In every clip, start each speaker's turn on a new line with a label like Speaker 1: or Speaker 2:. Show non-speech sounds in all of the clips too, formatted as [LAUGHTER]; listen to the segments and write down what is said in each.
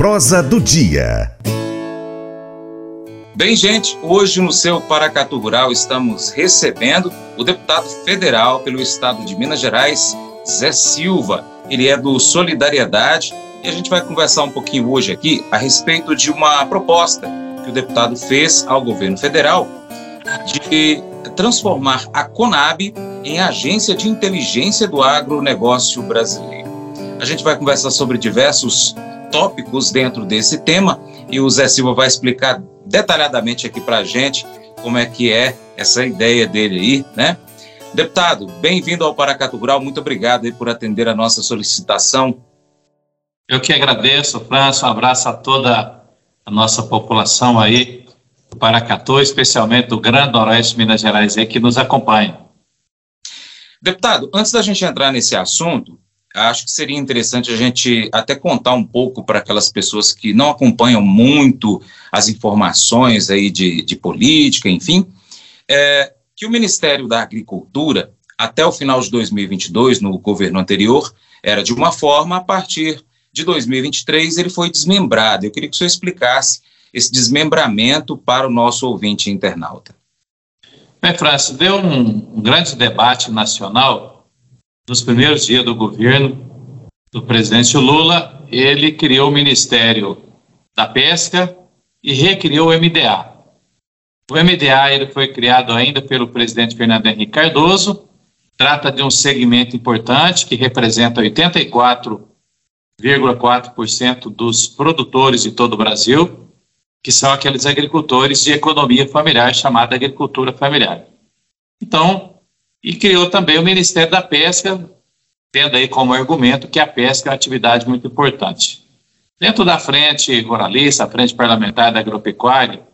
Speaker 1: Prosa do Dia.
Speaker 2: Bem, gente, hoje no seu Paracatu Rural estamos recebendo o deputado federal pelo estado de Minas Gerais, Zé Silva. Ele é do Solidariedade e a gente vai conversar um pouquinho hoje aqui a respeito de uma proposta que o deputado fez ao governo federal de transformar a Conab em agência de inteligência do agronegócio brasileiro. A gente vai conversar sobre diversos tópicos dentro desse tema e o Zé Silva vai explicar detalhadamente aqui para a gente como é que é essa ideia dele aí, né? Deputado, bem-vindo ao Paracatu Rural, muito obrigado por atender a nossa solicitação.
Speaker 3: Eu que agradeço, Franço, um abraço a toda a nossa população aí do Paracatu, especialmente do Grande Noroeste de Minas Gerais aí, que nos acompanha.
Speaker 2: Deputado, antes da gente entrar nesse assunto, acho que seria interessante a gente até contar um pouco para aquelas pessoas que não acompanham muito as informações aí de, de política, enfim, é, que o Ministério da Agricultura, até o final de 2022, no governo anterior, era de uma forma, a partir de 2023 ele foi desmembrado. Eu queria que o senhor explicasse esse desmembramento para o nosso ouvinte internauta.
Speaker 3: Bem, França, deu um, um grande debate nacional nos primeiros dias do governo do presidente Lula, ele criou o Ministério da Pesca e recriou o MDA. O MDA ele foi criado ainda pelo presidente Fernando Henrique Cardoso, trata de um segmento importante que representa 84,4% dos produtores de todo o Brasil, que são aqueles agricultores de economia familiar, chamada agricultura familiar. Então, e criou também o Ministério da Pesca, tendo aí como argumento que a pesca é uma atividade muito importante. Dentro da frente ruralista, a frente parlamentar da agropecuária,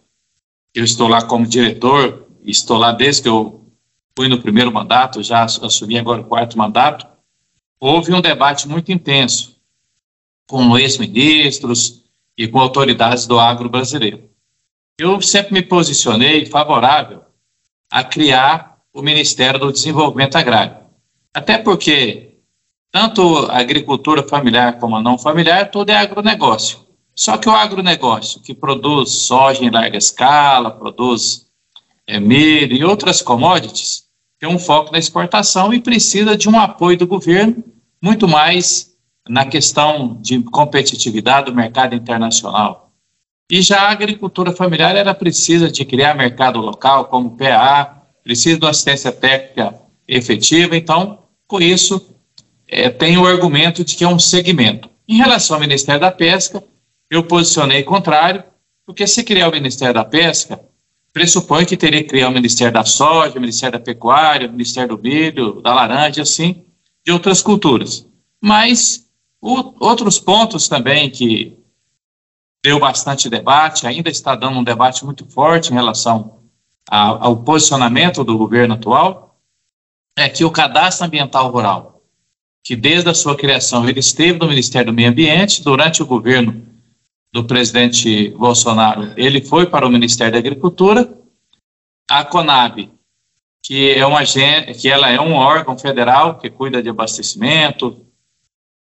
Speaker 3: eu estou lá como diretor, estou lá desde que eu fui no primeiro mandato, já assumi agora o quarto mandato, houve um debate muito intenso com ex-ministros e com autoridades do agro brasileiro. Eu sempre me posicionei favorável a criar o Ministério do Desenvolvimento Agrário. Até porque tanto a agricultura familiar como a não familiar, tudo é agronegócio. Só que o agronegócio, que produz soja em larga escala, produz é, milho e outras commodities, tem um foco na exportação e precisa de um apoio do governo, muito mais na questão de competitividade do mercado internacional. E já a agricultura familiar, ela precisa de criar mercado local, como PA, precisa de uma assistência técnica efetiva, então, com isso, é, tem o argumento de que é um segmento. Em relação ao Ministério da Pesca, eu posicionei contrário, porque se criar o Ministério da Pesca, pressupõe que teria que criar o Ministério da Soja, o Ministério da Pecuária, o Ministério do Milho, da Laranja, assim, de outras culturas. Mas o, outros pontos também que deu bastante debate, ainda está dando um debate muito forte em relação ao posicionamento do governo atual é que o cadastro ambiental rural, que desde a sua criação ele esteve no Ministério do Meio Ambiente, durante o governo do presidente Bolsonaro, ele foi para o Ministério da Agricultura, a Conab, que é uma que ela é um órgão federal que cuida de abastecimento,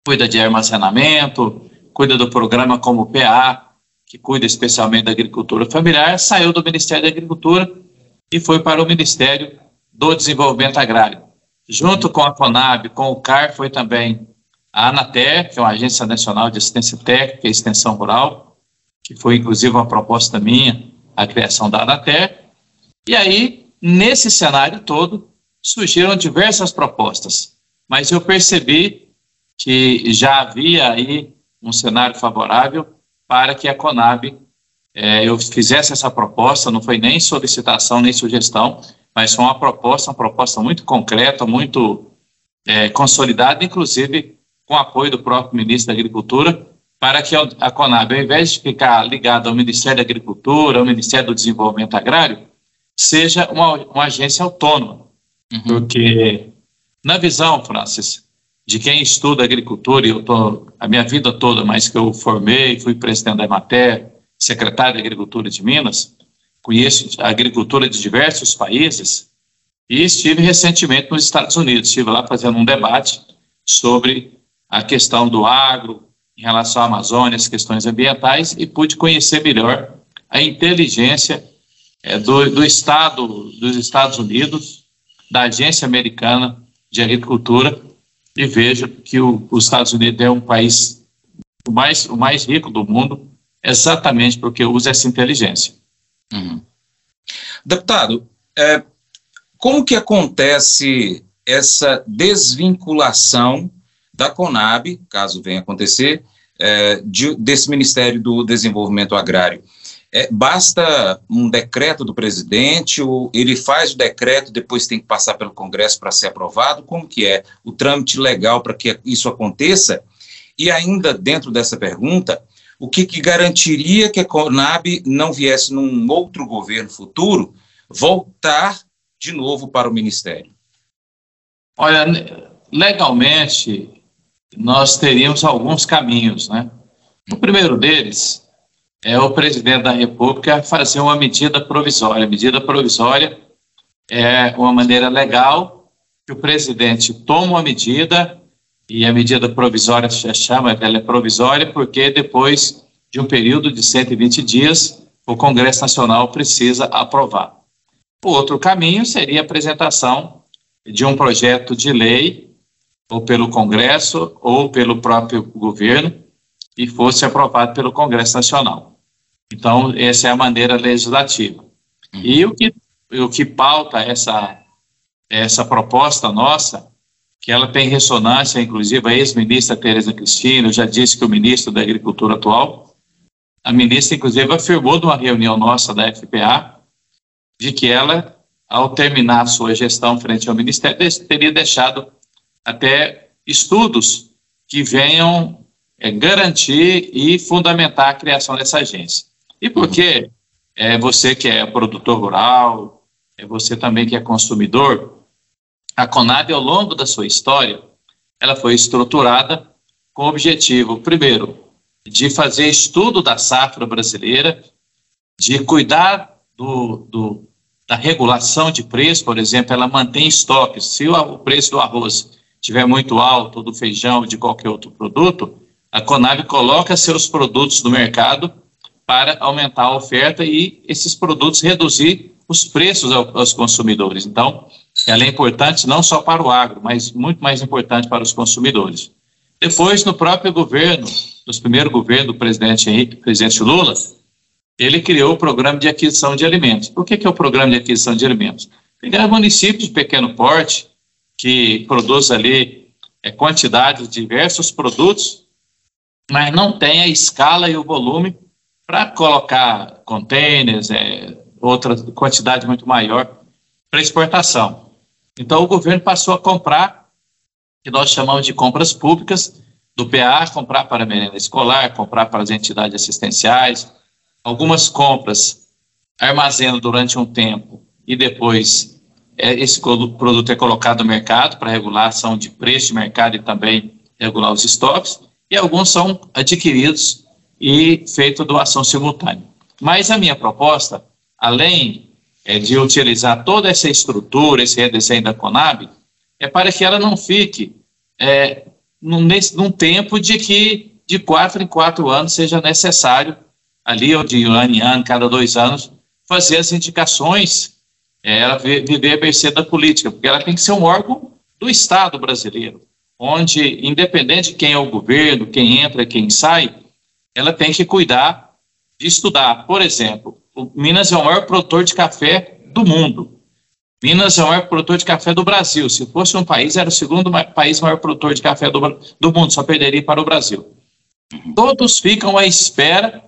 Speaker 3: cuida de armazenamento, cuida do programa como PA, que cuida especialmente da agricultura familiar, saiu do Ministério da Agricultura e foi para o Ministério do Desenvolvimento Agrário. Junto com a CONAB, com o CAR, foi também a ANATER, que é uma Agência Nacional de Assistência Técnica e Extensão Rural, que foi inclusive uma proposta minha, a criação da ANATER. E aí, nesse cenário todo, surgiram diversas propostas, mas eu percebi que já havia aí um cenário favorável para que a Conab é, eu fizesse essa proposta, não foi nem solicitação nem sugestão, mas foi uma proposta, uma proposta muito concreta, muito é, consolidada, inclusive com apoio do próprio ministro da Agricultura, para que a Conab, ao invés de ficar ligada ao Ministério da Agricultura, ao Ministério do Desenvolvimento Agrário, seja uma, uma agência autônoma. Uhum. Porque, na visão, Francis, de quem estuda agricultura, e eu estou a minha vida toda, mas que eu formei, fui presidente da Emater, secretário de Agricultura de Minas, conheço a agricultura de diversos países e estive recentemente nos Estados Unidos, estive lá fazendo um debate sobre a questão do agro, em relação à Amazônia, as questões ambientais, e pude conhecer melhor a inteligência é, do, do Estado dos Estados Unidos, da Agência Americana de Agricultura, e vejo que o, os Estados Unidos é um país o mais, o mais rico do mundo, exatamente porque usa essa inteligência.
Speaker 2: Uhum. Deputado, é, como que acontece essa desvinculação da Conab, caso venha acontecer, é, de, desse Ministério do Desenvolvimento Agrário? É, basta um decreto do presidente, ou ele faz o decreto, depois tem que passar pelo Congresso para ser aprovado? Como que é o trâmite legal para que isso aconteça? E ainda dentro dessa pergunta, o que, que garantiria que a Conab não viesse num outro governo futuro voltar de novo para o Ministério?
Speaker 3: Olha, legalmente, nós teríamos alguns caminhos, né? O primeiro deles é o presidente da República fazer uma medida provisória. medida provisória é uma maneira legal que o presidente toma uma medida e a medida provisória se chama, ela é provisória porque depois de um período de 120 dias o Congresso Nacional precisa aprovar. O outro caminho seria a apresentação de um projeto de lei ou pelo Congresso ou pelo próprio governo e fosse aprovado pelo Congresso Nacional. Então, essa é a maneira legislativa. Uhum. E o que, o que pauta essa, essa proposta nossa que ela tem ressonância, inclusive a ex-ministra Tereza Cristina, já disse que o ministro da Agricultura atual, a ministra, inclusive, afirmou numa reunião nossa da FPA, de que ela, ao terminar a sua gestão frente ao Ministério, teria deixado até estudos que venham é, garantir e fundamentar a criação dessa agência. E por que é, você que é produtor rural, é você também que é consumidor, a Conab, ao longo da sua história, ela foi estruturada com o objetivo, primeiro, de fazer estudo da safra brasileira, de cuidar do, do, da regulação de preço, por exemplo, ela mantém estoques. Se o, o preço do arroz estiver muito alto, do feijão, de qualquer outro produto, a Conab coloca seus produtos no mercado para aumentar a oferta e esses produtos reduzir os preços aos consumidores. Então, ela é importante não só para o agro, mas muito mais importante para os consumidores. Depois, no próprio governo, nos primeiros governos do presidente Henrique, presidente Lula, ele criou o programa de aquisição de alimentos. Por que, é o programa de aquisição de alimentos? Pegar municípios de pequeno porte, que produz ali é, quantidade de diversos produtos, mas não tem a escala e o volume para colocar containers, é, outra quantidade muito maior para exportação. Então, o governo passou a comprar, que nós chamamos de compras públicas, do PA, comprar para a merenda escolar, comprar para as entidades assistenciais. Algumas compras armazenam durante um tempo e depois é, esse produto é colocado no mercado para regulação de preço de mercado e também regular os estoques. E alguns são adquiridos e feito doação simultânea. Mas a minha proposta, além é, de utilizar toda essa estrutura, esse redesenho da Conab, é para que ela não fique é, num, nesse, num tempo de que de quatro em quatro anos seja necessário, ali, ou de ano em ano, cada dois anos, fazer as indicações, é, ela viver a mercê da política, porque ela tem que ser um órgão do Estado brasileiro, onde, independente de quem é o governo, quem entra, quem sai, ela tem que cuidar de estudar. Por exemplo, Minas é o maior produtor de café do mundo. Minas é o maior produtor de café do Brasil. Se fosse um país, era o segundo país maior produtor de café do, do mundo, só perderia para o Brasil. Todos ficam à espera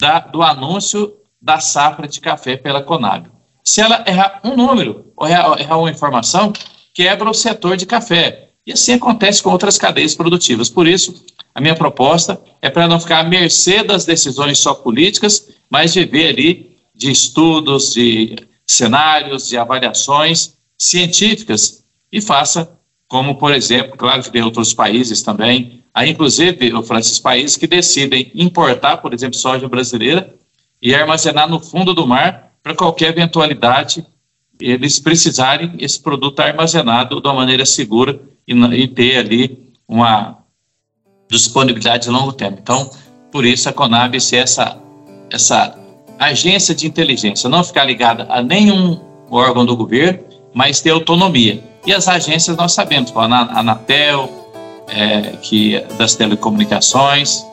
Speaker 3: da, do anúncio da safra de café pela Conab. Se ela errar um número ou errar, errar uma informação, quebra o setor de café. E assim acontece com outras cadeias produtivas. Por isso, a minha proposta é para não ficar à mercê das decisões só políticas, mas viver ali de estudos, de cenários, de avaliações científicas e faça como, por exemplo, claro que tem outros países também, há inclusive, esses países que decidem importar, por exemplo, soja brasileira e armazenar no fundo do mar para qualquer eventualidade eles precisarem esse produto armazenado de uma maneira segura e, e ter ali uma disponibilidade de longo termo. Então, por isso a Conab ser essa, essa agência de inteligência, não ficar ligada a nenhum órgão do governo, mas ter autonomia. E as agências nós sabemos, a Anatel, é, que é das telecomunicações,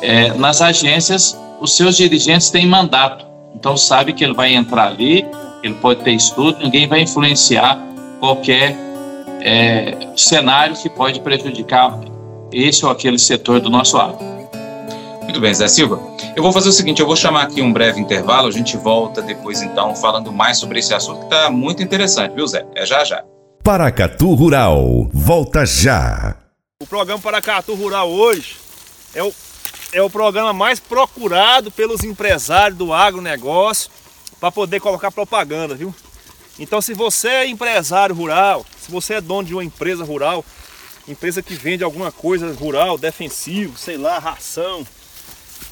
Speaker 3: é, nas agências os seus dirigentes têm mandato, então sabe que ele vai entrar ali, ele pode ter estudo, ninguém vai influenciar qualquer é, cenário que pode prejudicar esse ou aquele setor do nosso agro.
Speaker 2: Muito bem, Zé Silva. Eu vou fazer o seguinte, eu vou chamar aqui um breve intervalo, a gente volta depois então falando mais sobre esse assunto que está muito interessante, viu Zé? É já já.
Speaker 1: Paracatu Rural, volta já.
Speaker 4: O programa Paracatu Rural hoje é o, é o programa mais procurado pelos empresários do agronegócio para poder colocar propaganda, viu? Então se você é empresário rural, se você é dono de uma empresa rural, empresa que vende alguma coisa rural, defensivo, sei lá, ração,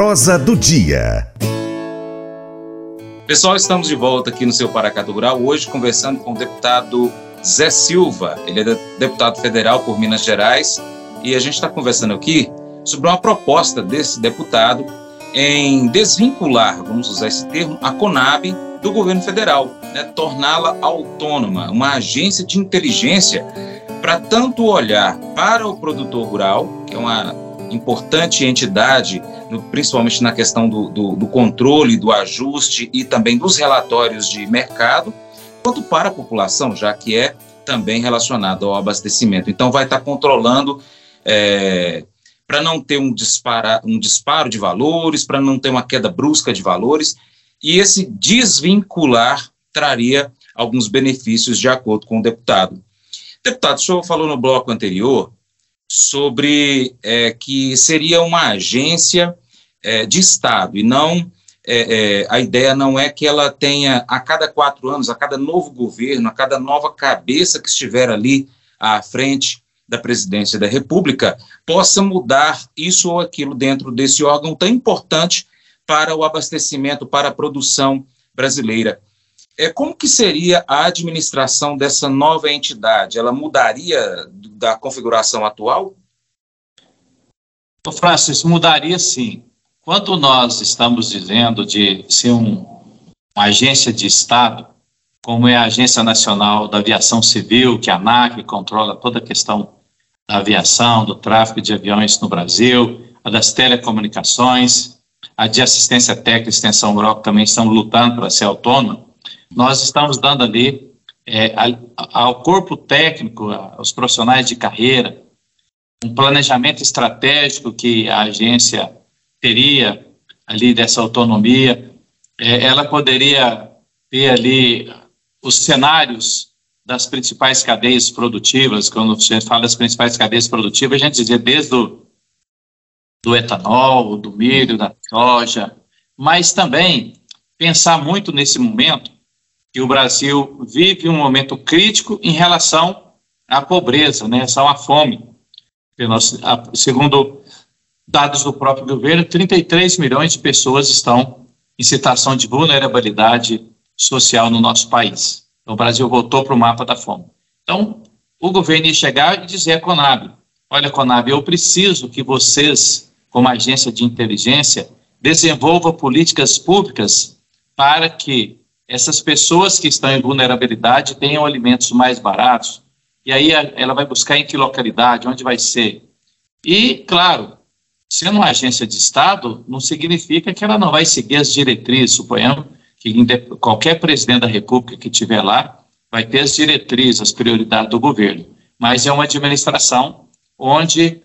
Speaker 1: Prosa do dia.
Speaker 2: Pessoal, estamos de volta aqui no seu Paracatu Rural, hoje conversando com o deputado Zé Silva. Ele é deputado federal por Minas Gerais e a gente está conversando aqui sobre uma proposta desse deputado em desvincular, vamos usar esse termo, a Conab do governo federal, né? torná-la autônoma, uma agência de inteligência para tanto olhar para o produtor rural, que é uma importante entidade, principalmente na questão do, do, do controle, do ajuste e também dos relatórios de mercado, quanto para a população, já que é também relacionado ao abastecimento. Então, vai estar controlando é, para não ter um, dispara, um disparo de valores, para não ter uma queda brusca de valores, e esse desvincular traria alguns benefícios de acordo com o deputado. Deputado, o senhor falou no bloco anterior sobre é, que seria uma agência é, de Estado e não é, é, a ideia não é que ela tenha a cada quatro anos, a cada novo governo, a cada nova cabeça que estiver ali à frente da presidência da República, possa mudar isso ou aquilo dentro desse órgão tão importante para o abastecimento, para a produção brasileira. É, como que seria a administração dessa nova entidade? Ela mudaria da configuração atual?
Speaker 3: Francis, mudaria sim. Quando nós estamos dizendo de ser um, uma agência de Estado, como é a Agência Nacional da Aviação Civil, que é a ANAC controla toda a questão da aviação, do tráfego de aviões no Brasil, a das telecomunicações, a de assistência técnica e extensão rural, que também estão lutando para ser autônoma, nós estamos dando ali é, ao corpo técnico, aos profissionais de carreira, um planejamento estratégico que a agência teria ali dessa autonomia, é, ela poderia ter ali os cenários das principais cadeias produtivas, quando você fala das principais cadeias produtivas, a gente dizia desde o do etanol, do milho, da soja, mas também pensar muito nesse momento que o Brasil vive um momento crítico em relação à pobreza, né, à fome. segundo dados do próprio governo, 33 milhões de pessoas estão em situação de vulnerabilidade social no nosso país. Então, o Brasil voltou para o mapa da fome. Então, o governo ia chegar e dizer à Conab, olha, Conab, eu preciso que vocês, como agência de inteligência, desenvolvam políticas públicas para que essas pessoas que estão em vulnerabilidade tenham alimentos mais baratos, e aí ela vai buscar em que localidade, onde vai ser. E, claro, sendo uma agência de Estado, não significa que ela não vai seguir as diretrizes, suponhamos que qualquer presidente da República que estiver lá vai ter as diretrizes, as prioridades do governo, mas é uma administração onde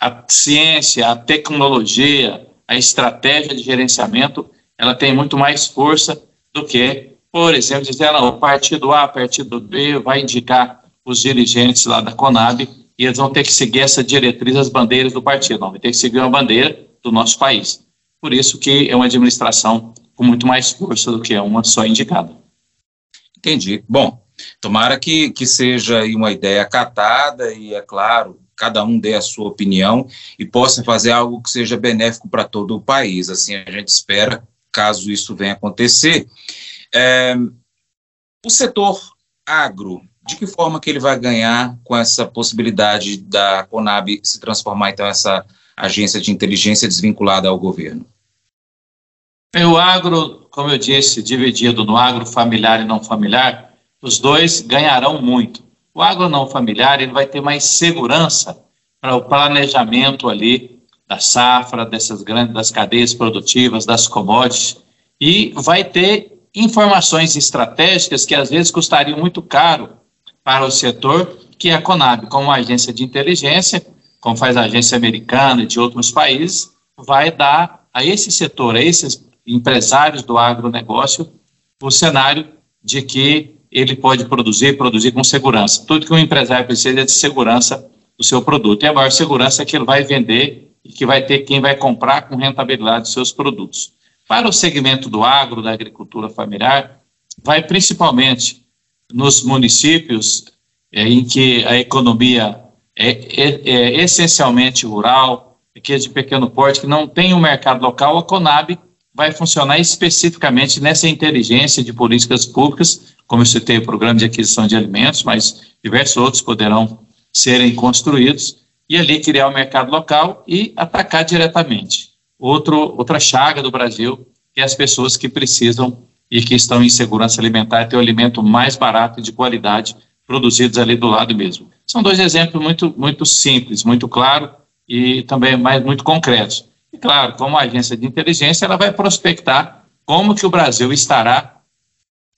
Speaker 3: a ciência, a tecnologia, a estratégia de gerenciamento, ela tem muito mais força do que, por exemplo, dizer, não, o partido A, partido B vai indicar os dirigentes lá da Conab e eles vão ter que seguir essa diretriz, as bandeiras do partido, não, ter que seguir uma bandeira do nosso país. Por isso que é uma administração com muito mais força do que uma só indicada.
Speaker 2: Entendi. Bom, tomara que, que seja uma ideia acatada e, é claro, cada um dê a sua opinião e possa fazer algo que seja benéfico para todo o país. Assim a gente espera, caso isso venha acontecer. É, o setor agro, de que forma que ele vai ganhar com essa possibilidade da Conab se transformar, então, essa agência de inteligência desvinculada ao governo?
Speaker 3: O agro, como eu disse, dividido no agro familiar e não familiar, os dois ganharão muito. O agro não familiar ele vai ter mais segurança para o planejamento ali da safra, dessas grandes das cadeias produtivas, das commodities, e vai ter informações estratégicas que às vezes custariam muito caro para o setor, que a Conab, como agência de inteligência, como faz a agência americana e de outros países, vai dar a esse setor, a esses empresários do agronegócio, o cenário de que ele pode produzir, produzir com segurança. Tudo que um empresário precisa é de segurança do seu produto. E a maior segurança é que ele vai vender e que vai ter quem vai comprar com rentabilidade os seus produtos. Para o segmento do agro, da agricultura familiar, vai principalmente nos municípios é, em que a economia é, é, é, essencialmente rural, que é de pequeno porte, que não tem um mercado local, a Conab vai funcionar especificamente nessa inteligência de políticas públicas, como eu citei o programa de aquisição de alimentos, mas diversos outros poderão serem construídos, e ali criar o mercado local e atacar diretamente. Outro, outra chaga do Brasil é as pessoas que precisam e que estão em segurança alimentar ter o alimento mais barato e de qualidade produzidos ali do lado mesmo. São dois exemplos muito, muito simples, muito claros e também mais muito concretos. E claro, como agência de inteligência, ela vai prospectar como que o Brasil estará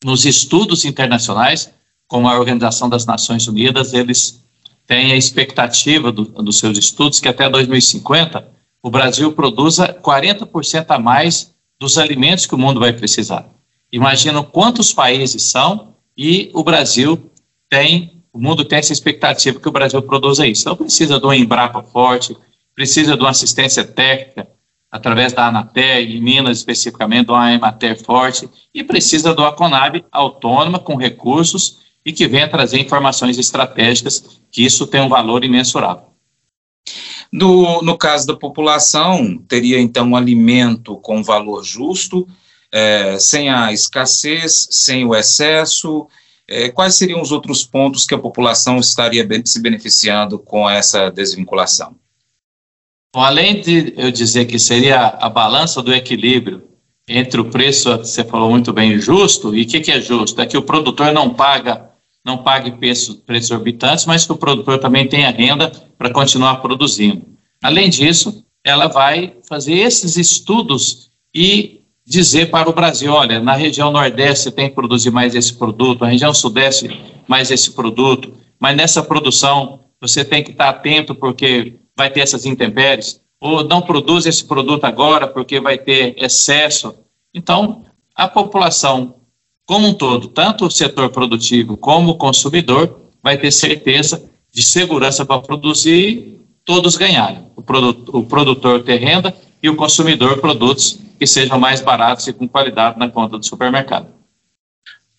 Speaker 3: nos estudos internacionais, como a Organização das Nações Unidas, eles têm a expectativa do, dos seus estudos que até 2050 o Brasil produza 40% a mais dos alimentos que o mundo vai precisar. Imagina quantos países são e o Brasil tem, o mundo tem essa expectativa que o Brasil produza isso. Então precisa de uma Embrapa forte, precisa de uma assistência técnica através da Anatel, em Minas especificamente, de uma Emater forte, e precisa do Aconab autônoma, com recursos, e que venha trazer informações estratégicas, que isso tem um valor imensurável.
Speaker 2: No, no caso da população, teria então um alimento com valor justo, é, sem a escassez, sem o excesso. É, quais seriam os outros pontos que a população estaria se beneficiando com essa desvinculação?
Speaker 3: Bom, além de eu dizer que seria a balança do equilíbrio entre o preço, você falou muito bem, justo, e o que, que, é justo? É que o produtor não paga, não pague preços, preços exorbitantes, mas que o produtor também tenha renda para continuar produzindo. Além disso, ela vai fazer esses estudos e dizer para o Brasil, olha, na região Nordeste tem que produzir mais esse produto, na região Sudeste mais esse produto, mas nessa produção você tem que estar atento porque vai ter essas intempéries, ou não produz esse produto agora porque vai ter excesso. Então, a população como um todo, tanto o setor produtivo como o consumidor, vai ter certeza de segurança para produzir, todos ganharem. O, produtor, o produtor ter renda e o consumidor produtos que sejam mais baratos e com qualidade na conta do supermercado.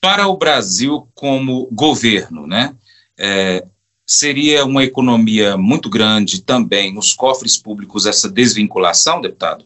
Speaker 2: Para o Brasil como governo, né? É, seria uma economia muito grande também nos cofres públicos essa desvinculação, deputado?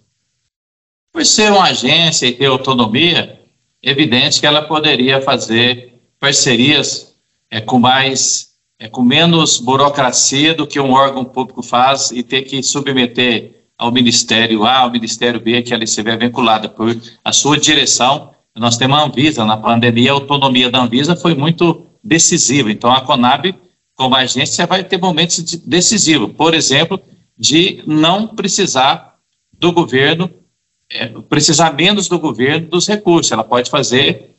Speaker 3: Por ser uma agência e ter autonomia, é evidente que ela poderia fazer parcerias é, com mais, é, com menos burocracia do que um órgão público faz e ter que submeter ao Ministério A, ao Ministério B, que ela estiver vinculada por a sua direção. Nós temos a Anvisa, na pandemia a autonomia da Anvisa foi muito decisiva, então a Conab como agência vai ter momentos decisivos, por exemplo, de não precisar do governo, é, precisar menos do governo dos recursos. Ela pode fazer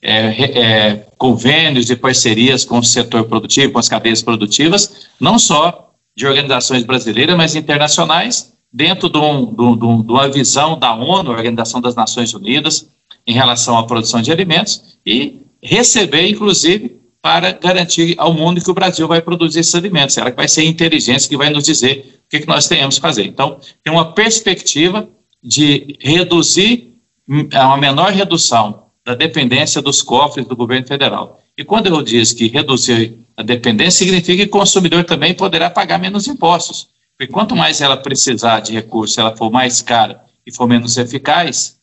Speaker 3: é, é, convênios e parcerias com o setor produtivo, com as cadeias produtivas, não só de organizações brasileiras, mas internacionais, dentro de, um, de, de uma visão da ONU, Organização das Nações Unidas, em relação à produção de alimentos, e receber, inclusive, para garantir ao mundo que o Brasil vai produzir esses alimentos. Será que vai ser a inteligência que vai nos dizer o que, que nós tenhamos que fazer? Então, tem uma perspectiva de reduzir hum, uma menor redução da dependência dos cofres do governo federal. E quando eu diz que reduzir a dependência, significa que o consumidor também poderá pagar menos impostos. Porque quanto mais ela precisar de recursos, ela for mais cara e for menos eficaz,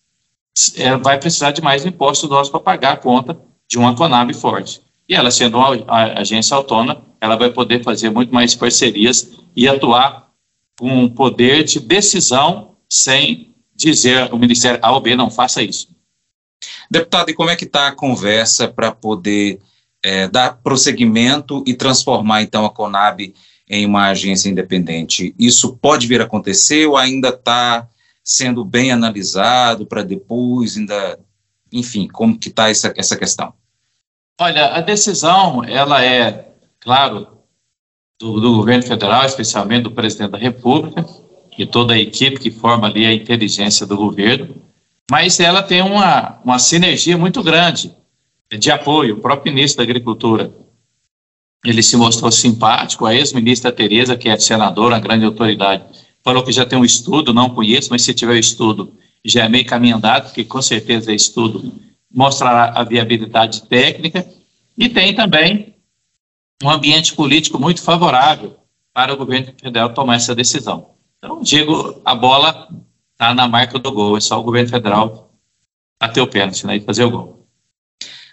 Speaker 3: ela vai precisar de mais impostos nossos para pagar a conta de uma Conab forte. E ela, sendo uma agência autônoma, ela vai poder fazer muito mais parcerias e atuar com poder de decisão sem dizer o Ministério A ou B não faça isso.
Speaker 2: Deputado, e como é que está a conversa para poder é, dar prosseguimento e transformar então a Conab em uma agência independente? Isso pode vir a acontecer ou ainda está sendo bem analisado para depois, ainda, enfim, como que está essa, essa questão?
Speaker 3: Olha, a decisão, ela é, claro, do, do, governo federal, especialmente do presidente da República e toda a equipe que forma ali a inteligência do governo, mas ela tem uma, uma sinergia muito grande de apoio. O próprio ministro da Agricultura, ele se mostrou simpático, a ex-ministra Tereza, que é senadora, grande autoridade, falou que já tem um estudo, não conheço, mas se tiver estudo, já é meio caminho andado, porque com certeza é estudo mostrará a viabilidade técnica e tem também um ambiente político muito favorável para o governo federal tomar essa decisão. Então, digo, a bola está na marca do gol, é só o governo federal bater o pênalti né, e fazer o gol.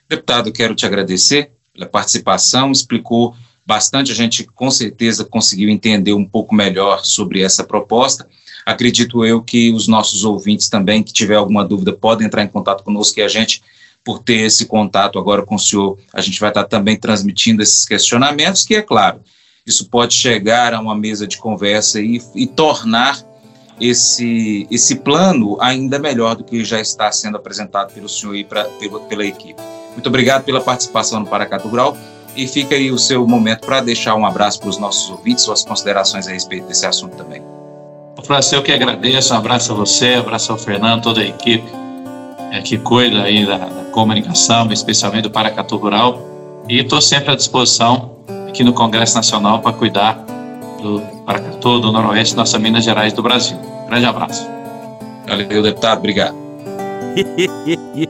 Speaker 2: Deputado, quero te agradecer pela participação, explicou bastante, a gente com certeza conseguiu entender um pouco melhor sobre essa proposta. Acredito eu que os nossos ouvintes também, que tiver alguma dúvida, podem entrar em contato conosco e a gente, por ter esse contato agora com o senhor, a gente vai estar também transmitindo esses questionamentos, que é claro, isso pode chegar a uma mesa de conversa e, e tornar esse, esse plano ainda melhor do que já está sendo apresentado pelo senhor e pra, pela, pela equipe. Muito obrigado pela participação no Paracatu Rural e fica aí o seu momento para deixar um abraço para os nossos ouvintes, suas considerações a respeito desse assunto também.
Speaker 3: França, eu que agradeço, um abraço a você, um abraço ao Fernando, toda a equipe é, que cuida aí da, da, comunicação, especialmente do Paracatu Rural, e estou sempre à disposição aqui no Congresso Nacional para cuidar do Paracatu, do Noroeste, nossas Minas Gerais do Brasil. Grande abraço.
Speaker 2: Valeu, deputado, obrigado. [LAUGHS]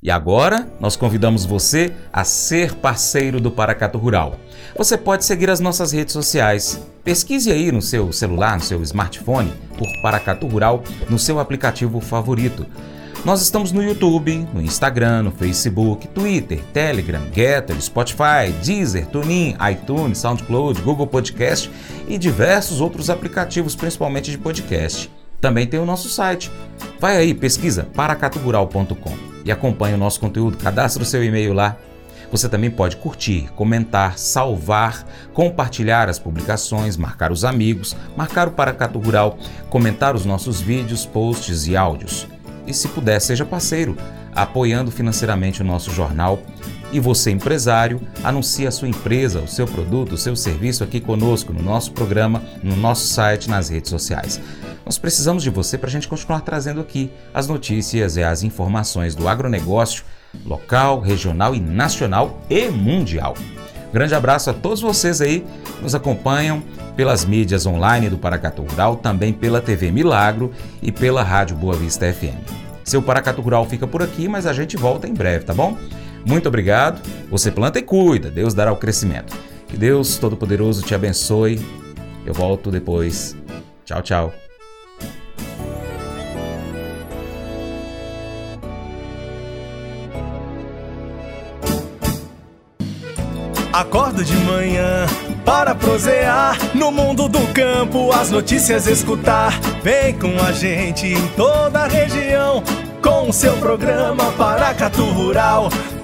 Speaker 5: E agora, nós convidamos você a ser parceiro do Paracato Rural. Você pode seguir as nossas redes sociais. Pesquise aí no seu celular, no seu smartphone, por Paracato Rural no seu aplicativo favorito. Nós estamos no YouTube, no Instagram, no Facebook, Twitter, Telegram, Getter, Spotify, Deezer, TuneIn, iTunes, SoundCloud, Google Podcast e diversos outros aplicativos, principalmente de podcast. Também tem o nosso site. Vai aí, pesquisa paracatugural.com e acompanhe o nosso conteúdo. Cadastre o seu e-mail lá. Você também pode curtir, comentar, salvar, compartilhar as publicações, marcar os amigos, marcar o Paracato Rural, comentar os nossos vídeos, posts e áudios. E se puder, seja parceiro, apoiando financeiramente o nosso jornal. E você, empresário, anuncie a sua empresa, o seu produto, o seu serviço aqui conosco, no nosso programa, no nosso site, nas redes sociais. Nós precisamos de você para a gente continuar trazendo aqui as notícias e as informações do agronegócio local, regional e nacional e mundial. Grande abraço a todos vocês aí que nos acompanham pelas mídias online do Paracatu Rural, também pela TV Milagro e pela Rádio Boa Vista FM. Seu Paracatu Rural fica por aqui, mas a gente volta em breve, tá bom? Muito obrigado. Você planta e cuida, Deus dará o crescimento. Que Deus Todo-Poderoso te abençoe. Eu volto depois. Tchau, tchau.
Speaker 6: Acordo de manhã para prosear no mundo do campo, as notícias escutar. Vem com a gente em toda a região com o seu programa Paracatu Rural.